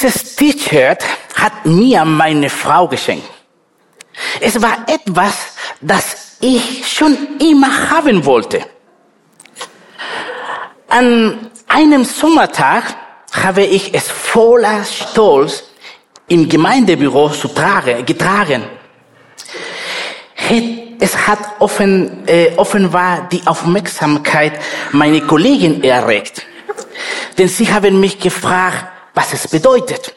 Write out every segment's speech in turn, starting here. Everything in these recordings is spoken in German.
Dieses T-Shirt hat mir meine Frau geschenkt. Es war etwas, das ich schon immer haben wollte. An einem Sommertag habe ich es voller Stolz im Gemeindebüro zu tragen, getragen. Es hat offen, äh, offenbar die Aufmerksamkeit meiner Kollegen erregt. Denn sie haben mich gefragt, was es bedeutet.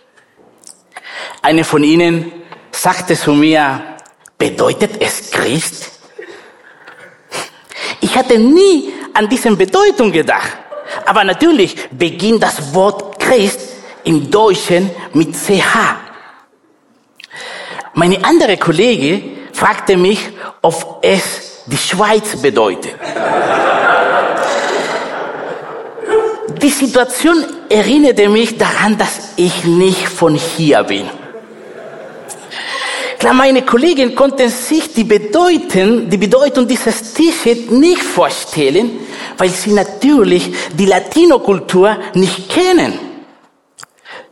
Eine von ihnen sagte zu mir, bedeutet es Christ? Ich hatte nie an diese Bedeutung gedacht. Aber natürlich beginnt das Wort Christ im Deutschen mit CH. Meine andere Kollege fragte mich, ob es die Schweiz bedeutet. Die Situation erinnerte mich daran, dass ich nicht von hier bin. Klar, meine Kollegen konnten sich die Bedeutung, die Bedeutung dieses T-Shirt nicht vorstellen, weil sie natürlich die Latino-Kultur nicht kennen.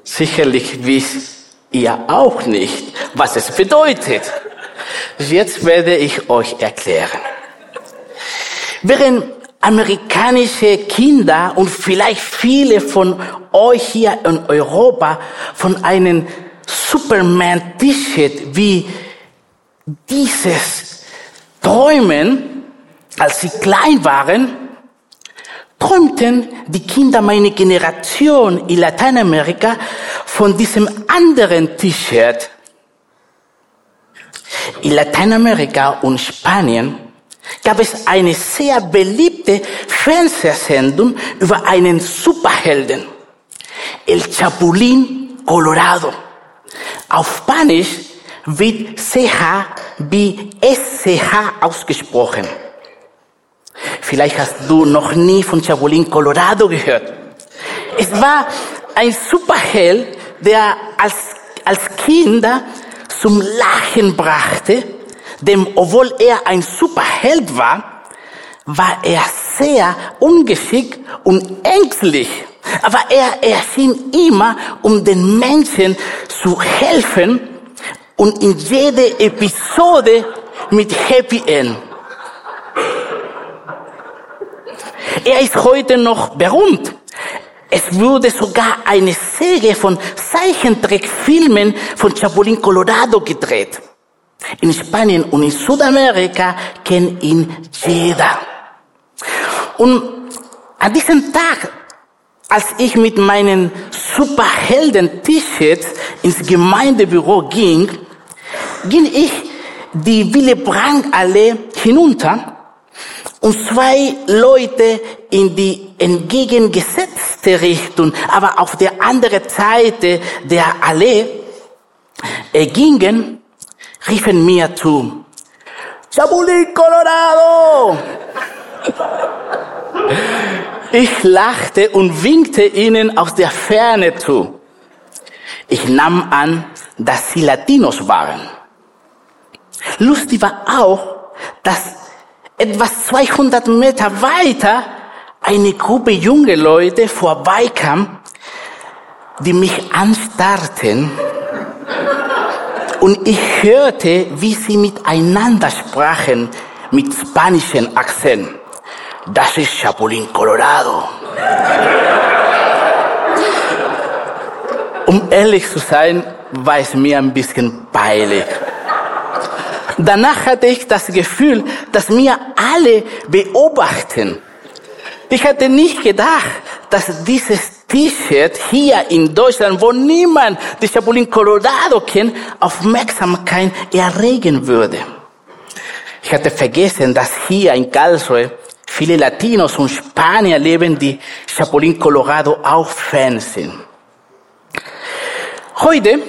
Sicherlich wisst ihr auch nicht, was es bedeutet. Jetzt werde ich euch erklären. Während amerikanische Kinder und vielleicht viele von euch hier in Europa von einem Superman-T-Shirt wie dieses träumen, als sie klein waren, träumten die Kinder meiner Generation in Lateinamerika von diesem anderen T-Shirt. In Lateinamerika und Spanien gab es eine sehr beliebte Fernsehsendung über einen Superhelden, El Chapulín Colorado. Auf Spanisch wird CH wie SCH ausgesprochen. Vielleicht hast du noch nie von Chapulín Colorado gehört. Es war ein Superheld, der als, als Kinder zum Lachen brachte, denn obwohl er ein Superheld war, war er sehr ungeschickt und ängstlich. Aber er erschien immer, um den Menschen zu helfen und in jede Episode mit Happy End. Er ist heute noch berühmt. Es wurde sogar eine Serie von Zeichentrickfilmen von Chapulín Colorado gedreht. In Spanien und in Südamerika kennt ihn jeder. Und an diesem Tag, als ich mit meinen Superhelden-T-Shirts ins Gemeindebüro ging, ging ich die Wille Brandt Allee hinunter und zwei Leute in die entgegengesetzte Richtung, aber auf der anderen Seite der Allee äh, gingen, riefen mir zu, Chabulín Colorado! Ich lachte und winkte ihnen aus der Ferne zu. Ich nahm an, dass sie Latinos waren. Lustig war auch, dass etwas 200 Meter weiter eine Gruppe junge Leute vorbeikam, die mich anstarrten und ich hörte, wie sie miteinander sprachen mit spanischen Akzent. Das ist Chapulín Colorado. Um ehrlich zu sein, war es mir ein bisschen peinlich. Danach hatte ich das Gefühl, dass mir alle beobachten. Ich hatte nicht gedacht, dass dieses T-Shirt hier in Deutschland, wo niemand die Chapulín Colorado kennt, Aufmerksamkeit erregen würde. Ich hatte vergessen, dass hier in Karlsruhe viele Latinos und Spanier leben, die Chapulín Colorado auch Fans sind. Heute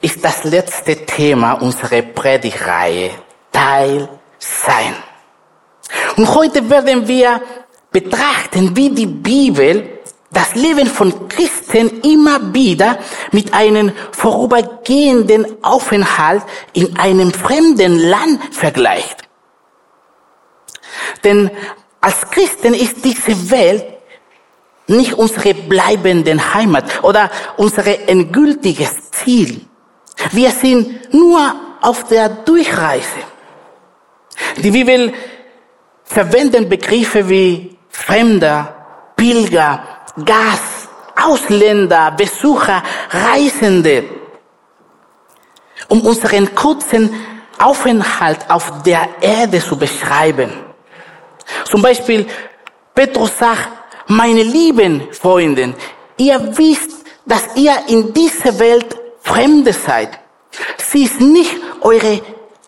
ist das letzte Thema unserer Predigreihe, Teil sein. Und heute werden wir betrachten, wie die Bibel das Leben von Christen immer wieder mit einem vorübergehenden Aufenthalt in einem fremden Land vergleicht. Denn als Christen ist diese Welt nicht unsere bleibende Heimat oder unser endgültiges Ziel. Wir sind nur auf der Durchreise. Die Bibel verwendet Begriffe wie Fremder, Pilger, Gast, Ausländer, Besucher, Reisende, um unseren kurzen Aufenthalt auf der Erde zu beschreiben. Zum Beispiel, Petrus sagt, meine lieben Freunde, ihr wisst, dass ihr in dieser Welt Fremde seid. Sie ist nicht eure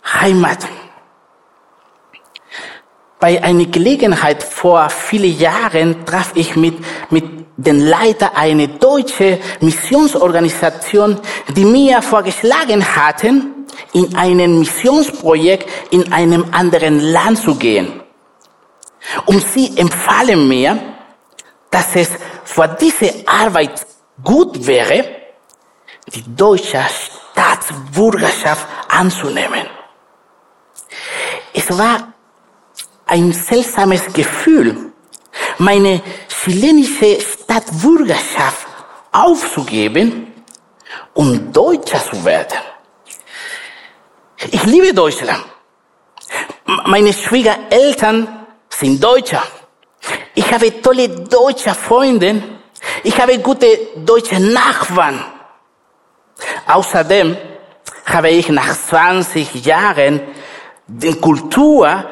Heimat. Bei einer Gelegenheit vor vielen Jahren traf ich mit, mit den Leiter einer deutschen Missionsorganisation, die mir vorgeschlagen hatten, in ein Missionsprojekt in einem anderen Land zu gehen. Und sie empfahlen mir, dass es für diese Arbeit gut wäre, die deutsche Staatsbürgerschaft anzunehmen. Es war seltsames Gefühl, meine chilenische Staatsbürgerschaft aufzugeben und Deutscher zu werden. Ich liebe Deutschland. Meine Schwiegereltern sind Deutscher. Ich habe tolle deutsche Freunde. Ich habe gute deutsche Nachbarn. Außerdem habe ich nach 20 Jahren die Kultur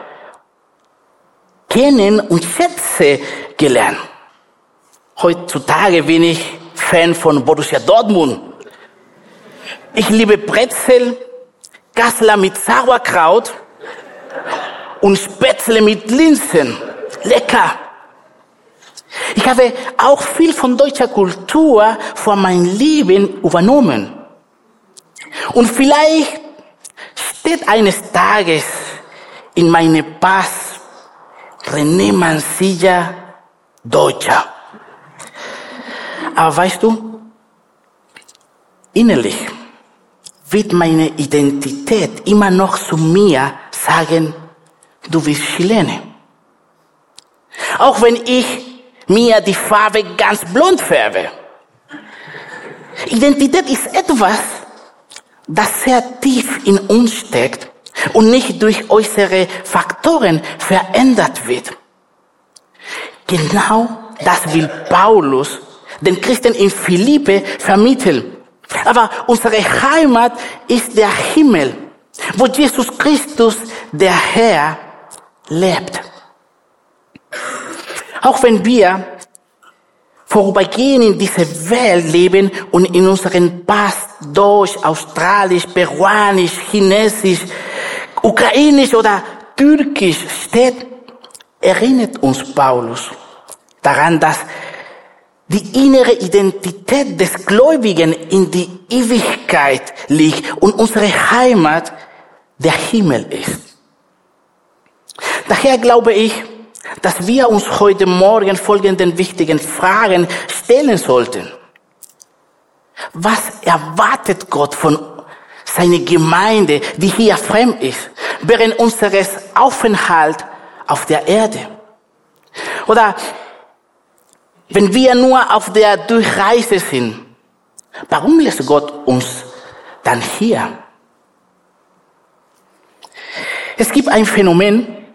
kennen und schätze gelernt. Heutzutage bin ich Fan von Borussia Dortmund. Ich liebe Brezel, Kassler mit Sauerkraut und Spätzle mit Linsen. Lecker. Ich habe auch viel von deutscher Kultur vor mein Leben übernommen. Und vielleicht steht eines Tages in meine Pass René Mansilla Deutscher. Aber weißt du, innerlich wird meine Identität immer noch zu mir sagen, du bist Chilene. Auch wenn ich mir die Farbe ganz blond färbe. Identität ist etwas, das sehr tief in uns steckt und nicht durch äußere Faktoren verändert wird. Genau das will Paulus den Christen in Philippe vermitteln. Aber unsere Heimat ist der Himmel, wo Jesus Christus, der Herr, lebt. Auch wenn wir vorübergehend in dieser Welt leben und in unseren Pass Deutsch, Australisch, Peruanisch, Chinesisch, Ukrainisch oder Türkisch steht, erinnert uns Paulus daran, dass die innere Identität des Gläubigen in die Ewigkeit liegt und unsere Heimat der Himmel ist. Daher glaube ich, dass wir uns heute Morgen folgenden wichtigen Fragen stellen sollten. Was erwartet Gott von seiner Gemeinde, die hier fremd ist, während unseres Aufenthalts auf der Erde? Oder wenn wir nur auf der Durchreise sind, warum lässt Gott uns dann hier? Es gibt ein Phänomen,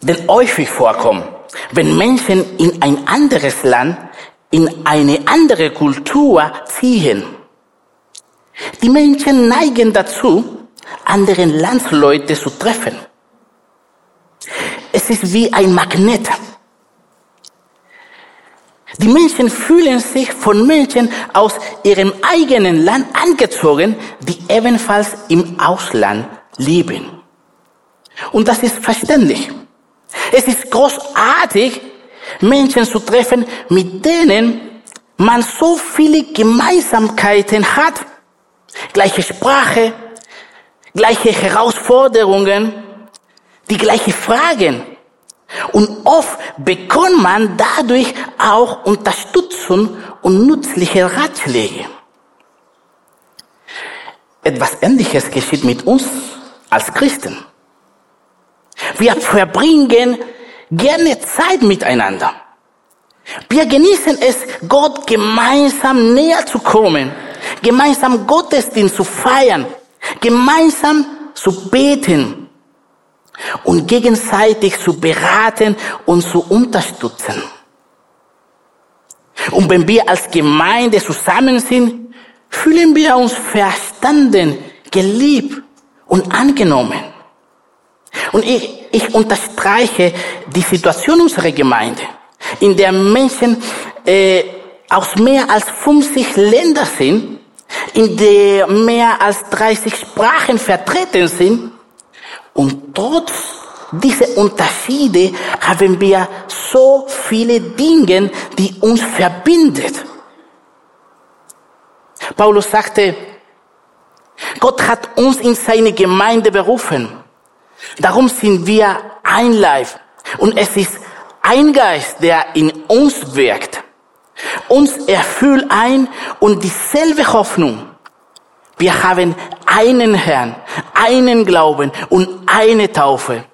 das häufig vorkommt, wenn Menschen in ein anderes Land, in eine andere Kultur ziehen. Die Menschen neigen dazu, anderen Landsleute zu treffen. Es ist wie ein Magnet. Die Menschen fühlen sich von Menschen aus ihrem eigenen Land angezogen, die ebenfalls im Ausland leben. Und das ist verständlich. Es ist großartig, Menschen zu treffen, mit denen man so viele Gemeinsamkeiten hat. Gleiche Sprache, gleiche Herausforderungen, die gleichen Fragen. Und oft bekommt man dadurch auch Unterstützung und nützliche Ratschläge. Etwas Ähnliches geschieht mit uns als Christen. Wir verbringen gerne Zeit miteinander. Wir genießen es, Gott gemeinsam näher zu kommen, gemeinsam Gottesdienst zu feiern, gemeinsam zu beten und gegenseitig zu beraten und zu unterstützen. Und wenn wir als Gemeinde zusammen sind, fühlen wir uns verstanden, geliebt und angenommen. Und ich, ich unterstreiche die Situation unserer Gemeinde, in der Menschen äh, aus mehr als 50 Ländern sind, in der mehr als 30 Sprachen vertreten sind. Und trotz dieser Unterschiede haben wir so viele Dinge, die uns verbindet. Paulus sagte, Gott hat uns in seine Gemeinde berufen. Darum sind wir ein Leib. Und es ist ein Geist, der in uns wirkt. Uns erfüllt ein und dieselbe Hoffnung. Wir haben einen Herrn, einen Glauben und eine Taufe.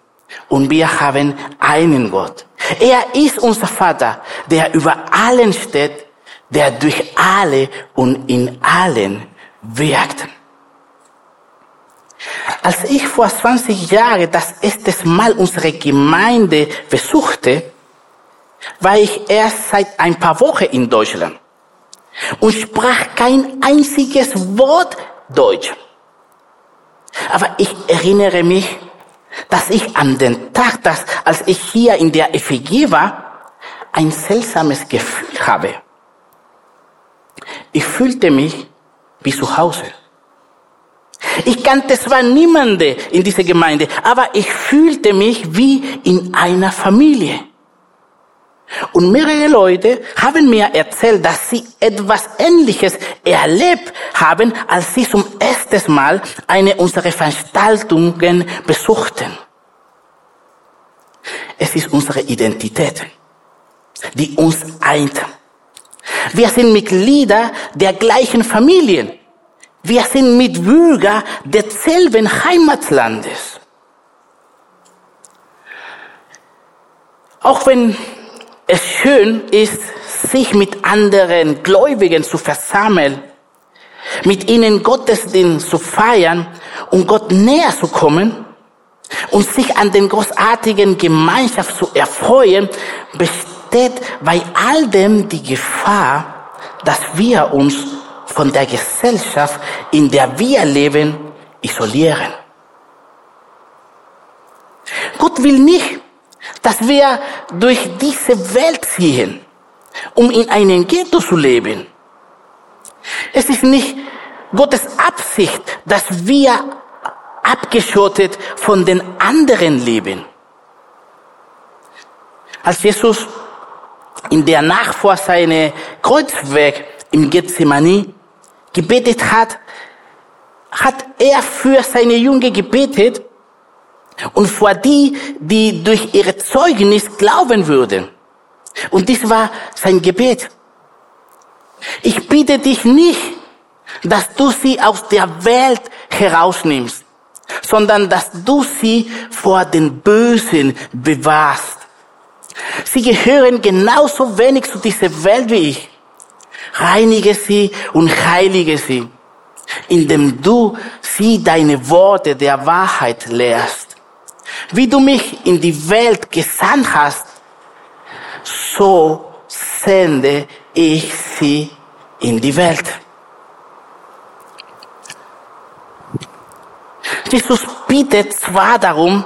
Und wir haben einen Gott. Er ist unser Vater, der über allen steht, der durch alle und in allen wirkt. Als ich vor 20 Jahren das erste Mal unsere Gemeinde besuchte, war ich erst seit ein paar Wochen in Deutschland und sprach kein einziges Wort Deutsch. Aber ich erinnere mich, dass ich an den Tag, dass, als ich hier in der FG war, ein seltsames Gefühl habe. Ich fühlte mich wie zu Hause. Ich kannte zwar niemanden in dieser Gemeinde, aber ich fühlte mich wie in einer Familie. Und mehrere Leute haben mir erzählt, dass sie etwas Ähnliches erlebt haben, als sie zum ersten Mal eine unserer Veranstaltungen besuchten. Es ist unsere Identität, die uns eint. Wir sind Mitglieder der gleichen Familien. Wir sind Mitbürger desselben Heimatlandes. Auch wenn es schön ist, sich mit anderen Gläubigen zu versammeln, mit ihnen Gottesdienst zu feiern und Gott näher zu kommen und sich an den großartigen Gemeinschaft zu erfreuen, besteht bei all dem die Gefahr, dass wir uns von der Gesellschaft, in der wir leben, isolieren. Gott will nicht, dass wir durch diese Welt ziehen, um in einem Ghetto zu leben. Es ist nicht Gottes Absicht, dass wir abgeschottet von den anderen leben. Als Jesus in der Nacht vor seinem Kreuzweg im Gethsemane gebetet hat, hat er für seine Jünger gebetet und vor die, die durch ihre Zeugnis glauben würden. Und dies war sein Gebet. Ich bitte dich nicht, dass du sie aus der Welt herausnimmst, sondern dass du sie vor den Bösen bewahrst. Sie gehören genauso wenig zu dieser Welt wie ich. Reinige sie und heilige sie, indem du sie deine Worte der Wahrheit lehrst. Wie du mich in die Welt gesandt hast, so sende ich sie in die Welt. Jesus bittet zwar darum,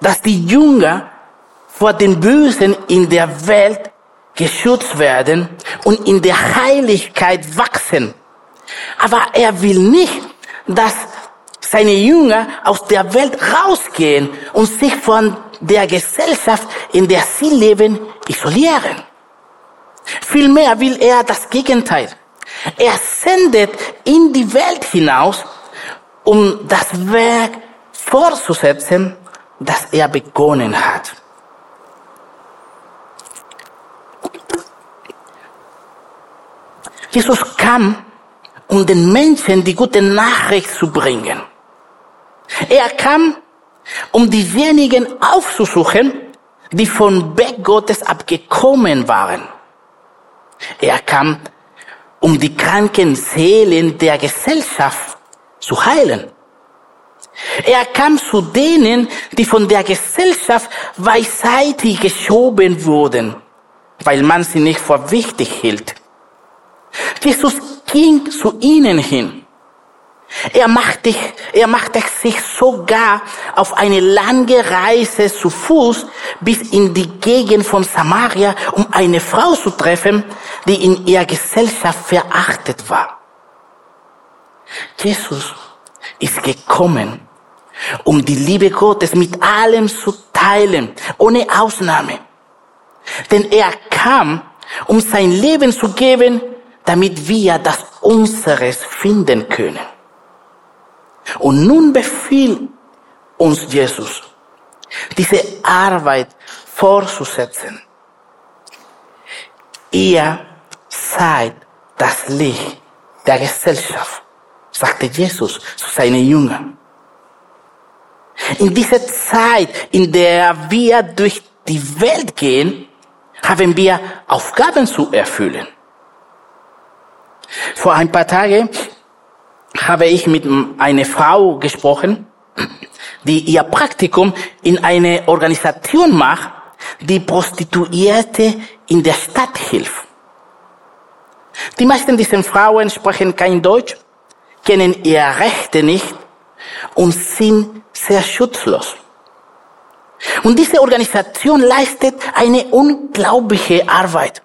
dass die Jünger vor den Bösen in der Welt geschützt werden und in der Heiligkeit wachsen. Aber er will nicht, dass seine Jünger aus der Welt rausgehen und sich von der Gesellschaft, in der sie leben, isolieren. Vielmehr will er das Gegenteil. Er sendet in die Welt hinaus, um das Werk fortzusetzen, das er begonnen hat. Jesus kam, um den Menschen die gute Nachricht zu bringen. Er kam, um diejenigen aufzusuchen, die von Weg Gottes abgekommen waren. Er kam, um die kranken Seelen der Gesellschaft zu heilen. Er kam zu denen, die von der Gesellschaft beiseite geschoben wurden, weil man sie nicht für wichtig hielt. Jesus ging zu ihnen hin. Er machte, er machte sich sogar auf eine lange Reise zu Fuß bis in die Gegend von Samaria, um eine Frau zu treffen, die in ihrer Gesellschaft verachtet war. Jesus ist gekommen, um die Liebe Gottes mit allem zu teilen, ohne Ausnahme. Denn er kam, um sein Leben zu geben, damit wir das unseres finden können. Und nun befiehlt uns Jesus, diese Arbeit fortzusetzen. Ihr seid das Licht der Gesellschaft, sagte Jesus zu seinen Jüngern. In dieser Zeit, in der wir durch die Welt gehen, haben wir Aufgaben zu erfüllen. Vor ein paar Tagen habe ich mit einer Frau gesprochen, die ihr Praktikum in eine Organisation macht, die Prostituierte in der Stadt hilft. Die meisten dieser Frauen sprechen kein Deutsch, kennen ihre Rechte nicht und sind sehr schutzlos. Und diese Organisation leistet eine unglaubliche Arbeit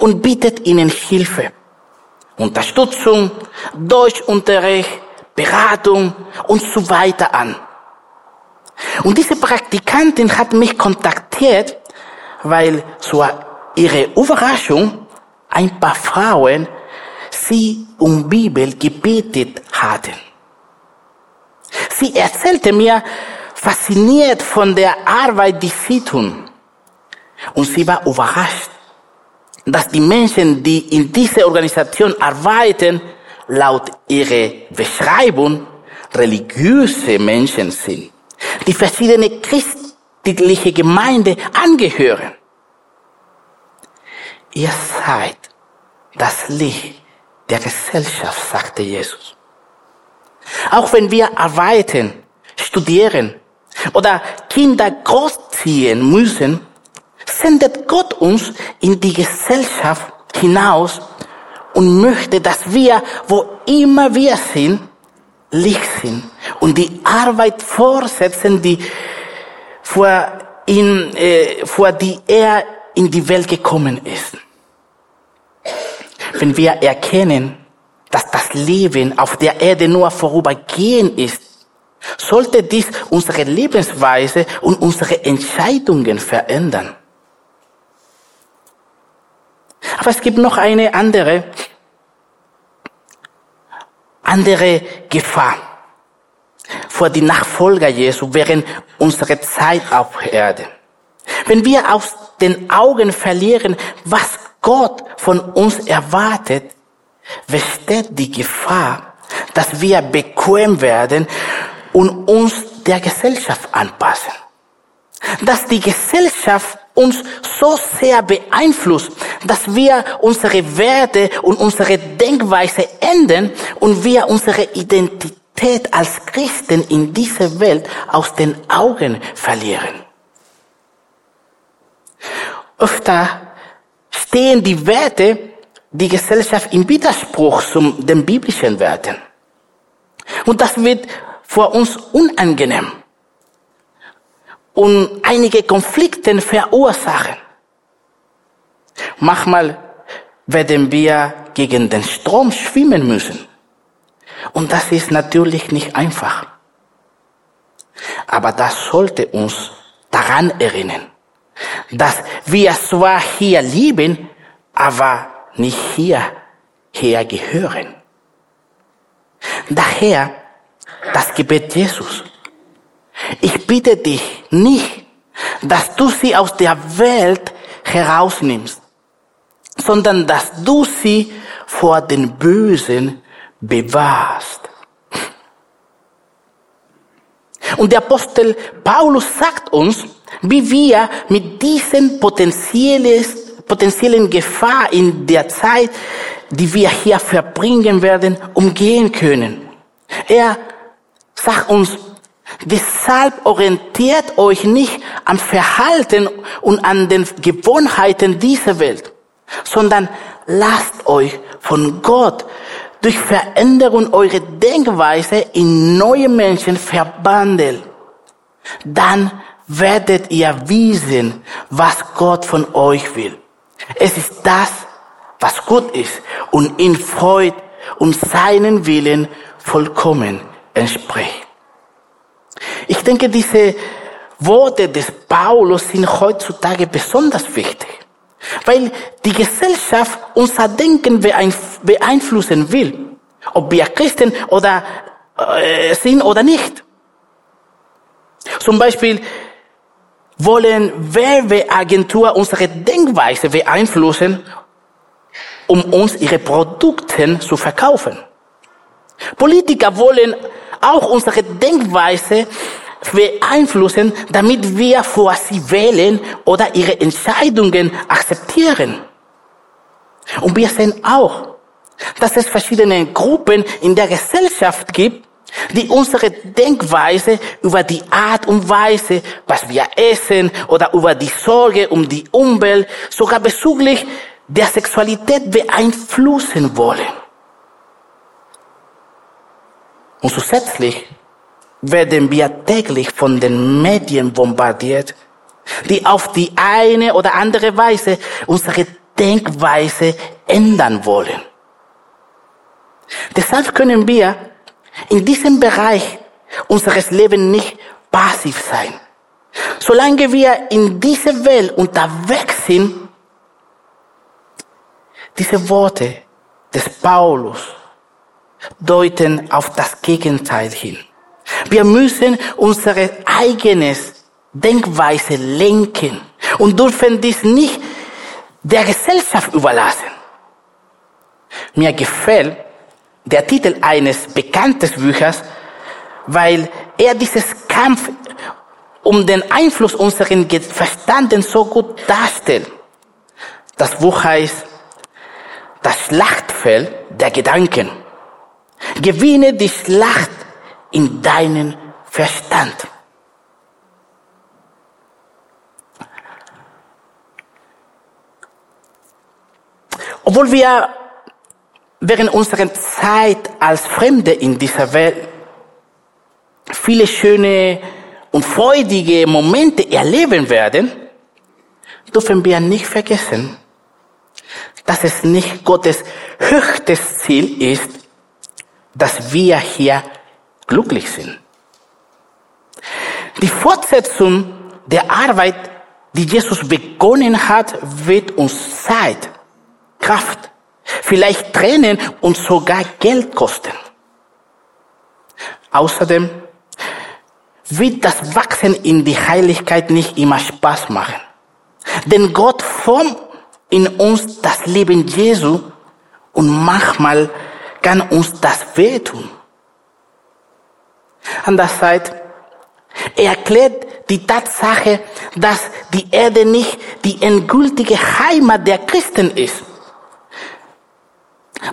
und bietet ihnen Hilfe. Unterstützung, Deutschunterricht, Beratung und so weiter an. Und diese Praktikantin hat mich kontaktiert, weil zu ihrer Überraschung ein paar Frauen sie um Bibel gebetet hatten. Sie erzählte mir fasziniert von der Arbeit, die sie tun. Und sie war überrascht, dass die Menschen, die in dieser Organisation arbeiten, laut ihrer Beschreibung religiöse Menschen sind, die verschiedene christliche Gemeinde angehören. Ihr seid das Licht der Gesellschaft, sagte Jesus. Auch wenn wir arbeiten, studieren oder Kinder großziehen müssen, sendet Gott uns in die Gesellschaft hinaus und möchte, dass wir, wo immer wir sind, Licht sind und die Arbeit fortsetzen, die vor, ihn, äh, vor die er in die Welt gekommen ist. Wenn wir erkennen, dass das Leben auf der Erde nur vorübergehend ist, sollte dies unsere Lebensweise und unsere Entscheidungen verändern. Aber es gibt noch eine andere, andere Gefahr vor die Nachfolger Jesu während unserer Zeit auf Erde. Wenn wir aus den Augen verlieren, was Gott von uns erwartet, besteht die Gefahr, dass wir bequem werden und uns der Gesellschaft anpassen. Dass die Gesellschaft uns so sehr beeinflusst, dass wir unsere Werte und unsere Denkweise ändern und wir unsere Identität als Christen in dieser Welt aus den Augen verlieren. Öfter stehen die Werte, die Gesellschaft im Widerspruch zu den biblischen Werten. Und das wird für uns unangenehm und einige Konflikte verursachen. Manchmal werden wir gegen den Strom schwimmen müssen. Und das ist natürlich nicht einfach. Aber das sollte uns daran erinnern, dass wir zwar hier lieben, aber nicht hierher gehören. Daher das Gebet Jesus. Ich bitte dich nicht, dass du sie aus der Welt herausnimmst, sondern dass du sie vor den Bösen bewahrst. Und der Apostel Paulus sagt uns, wie wir mit diesen potenziellen Gefahr in der Zeit, die wir hier verbringen werden, umgehen können. Er sagt uns, deshalb orientiert euch nicht am Verhalten und an den Gewohnheiten dieser Welt, sondern lasst euch von Gott durch Veränderung eurer Denkweise in neue Menschen verwandeln. Dann werdet ihr wissen, was Gott von euch will. Es ist das, was gut ist und ihn freut und seinen Willen vollkommen entspricht. Ich denke, diese Worte des Paulus sind heutzutage besonders wichtig, weil die Gesellschaft unser Denken beeinflussen will, ob wir Christen oder äh, sind oder nicht. Zum Beispiel wollen Werbeagenturen unsere Denkweise beeinflussen, um uns ihre Produkte zu verkaufen. Politiker wollen auch unsere Denkweise beeinflussen, damit wir vor sie wählen oder ihre Entscheidungen akzeptieren. Und wir sehen auch, dass es verschiedene Gruppen in der Gesellschaft gibt, die unsere Denkweise über die Art und Weise, was wir essen oder über die Sorge um die Umwelt, sogar bezüglich der Sexualität beeinflussen wollen. Und zusätzlich werden wir täglich von den Medien bombardiert, die auf die eine oder andere Weise unsere Denkweise ändern wollen. Deshalb können wir in diesem Bereich unseres Lebens nicht passiv sein. Solange wir in dieser Welt unterwegs sind, diese Worte des Paulus deuten auf das Gegenteil hin. Wir müssen unsere eigenes Denkweise lenken und dürfen dies nicht der Gesellschaft überlassen. Mir gefällt der Titel eines bekannten Büchers, weil er dieses Kampf um den Einfluss unseren Verstanden so gut darstellt. Das Buch heißt Das Schlachtfeld der Gedanken. Gewinne die Schlacht in deinen Verstand. Obwohl wir während unserer Zeit als Fremde in dieser Welt viele schöne und freudige Momente erleben werden, dürfen wir nicht vergessen, dass es nicht Gottes höchstes Ziel ist, dass wir hier glücklich sind. Die Fortsetzung der Arbeit, die Jesus begonnen hat, wird uns Zeit, Kraft vielleicht Tränen und sogar Geld kosten. Außerdem wird das Wachsen in die Heiligkeit nicht immer Spaß machen. Denn Gott formt in uns das Leben Jesu und manchmal kann uns das wehtun. Andererseits, er erklärt die Tatsache, dass die Erde nicht die endgültige Heimat der Christen ist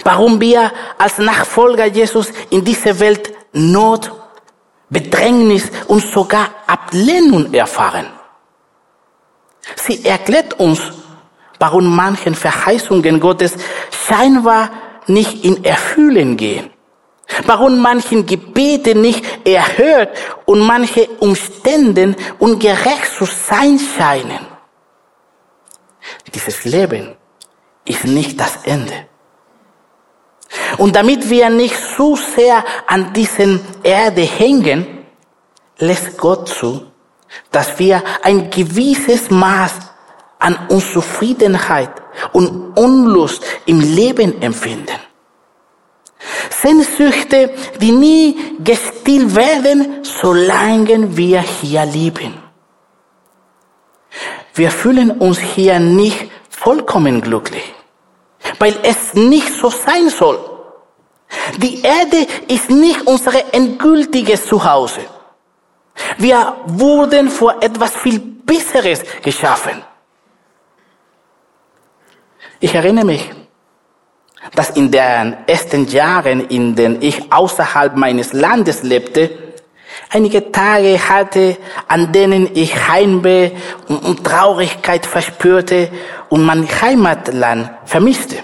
warum wir als Nachfolger Jesus in dieser Welt Not, Bedrängnis und sogar Ablehnung erfahren. Sie erklärt uns, warum manchen Verheißungen Gottes scheinbar nicht in Erfüllen gehen. Warum manchen Gebete nicht erhört und manche Umstände ungerecht zu sein scheinen. Dieses Leben ist nicht das Ende. Und damit wir nicht zu sehr an diesen Erde hängen, lässt Gott zu, dass wir ein gewisses Maß an Unzufriedenheit und Unlust im Leben empfinden. Sehnsüchte, die nie gestillt werden, solange wir hier leben. Wir fühlen uns hier nicht vollkommen glücklich weil es nicht so sein soll. Die Erde ist nicht unser endgültiges Zuhause. Wir wurden vor etwas viel Besseres geschaffen. Ich erinnere mich, dass in den ersten Jahren, in denen ich außerhalb meines Landes lebte, einige Tage hatte, an denen ich Heimweh und Traurigkeit verspürte und mein Heimatland vermisste.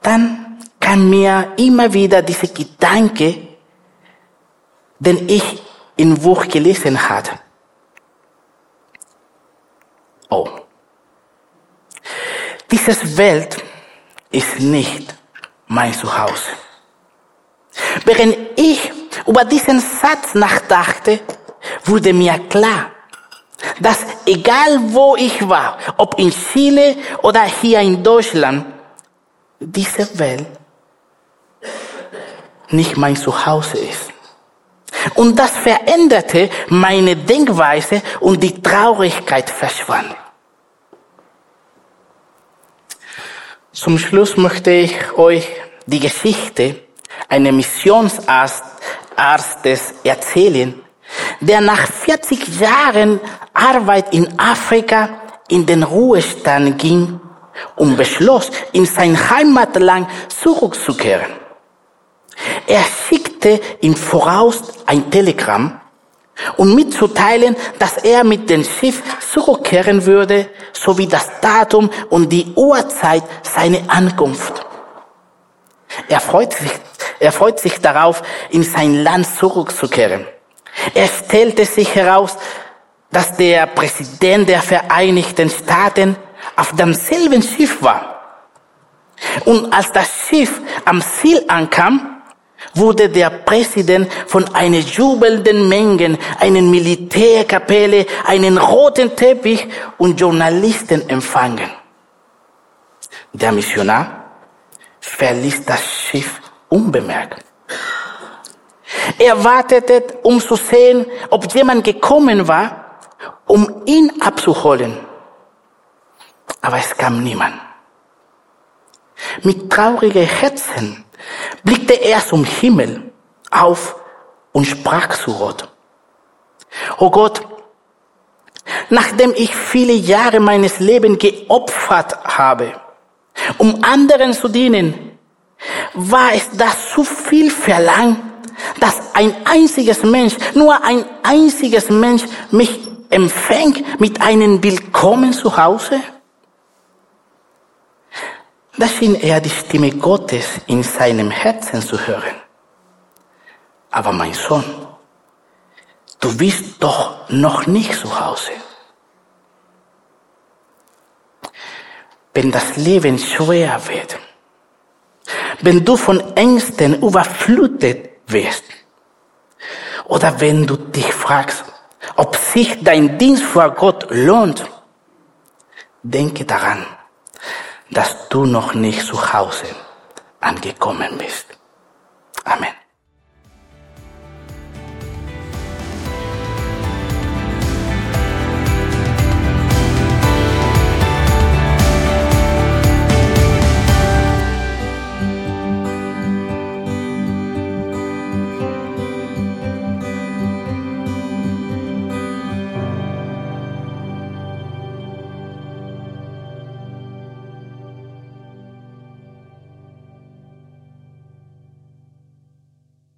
Dann kam mir immer wieder dieser Gedanke, den ich im Buch gelesen hatte. Oh. Dieses Welt ist nicht mein Zuhause. Während ich über diesen Satz nachdachte, wurde mir klar, dass egal wo ich war, ob in Chile oder hier in Deutschland, diese Welt nicht mein Zuhause ist. Und das veränderte meine Denkweise und die Traurigkeit verschwand. Zum Schluss möchte ich euch die Geschichte eines Missionsarztes erzählen, der nach 40 Jahren Arbeit in Afrika in den Ruhestand ging und beschloss, in sein Heimatland zurückzukehren. Er schickte im Voraus ein Telegramm, um mitzuteilen, dass er mit dem Schiff zurückkehren würde, sowie das Datum und die Uhrzeit seiner Ankunft. Er freut sich, er freut sich darauf, in sein Land zurückzukehren. Er stellte sich heraus, dass der Präsident der Vereinigten Staaten auf demselben Schiff war. Und als das Schiff am Ziel ankam, wurde der Präsident von einer jubelnden Menge, einen Militärkapelle, einen roten Teppich und Journalisten empfangen. Der Missionar verließ das Schiff unbemerkt. Er wartete, um zu sehen, ob jemand gekommen war, um ihn abzuholen. Aber es kam niemand. Mit traurigen Herzen blickte er zum Himmel auf und sprach zu Gott. Oh Gott, nachdem ich viele Jahre meines Lebens geopfert habe, um anderen zu dienen, war es das zu viel verlangt, dass ein einziges Mensch, nur ein einziges Mensch mich empfängt mit einem Willkommen zu Hause? Da schien er die Stimme Gottes in seinem Herzen zu hören. Aber mein Sohn, du bist doch noch nicht zu Hause. Wenn das Leben schwer wird, wenn du von Ängsten überflutet wirst, oder wenn du dich fragst, ob sich dein Dienst vor Gott lohnt, denke daran, dass du noch nicht zu Hause angekommen bist. Amen.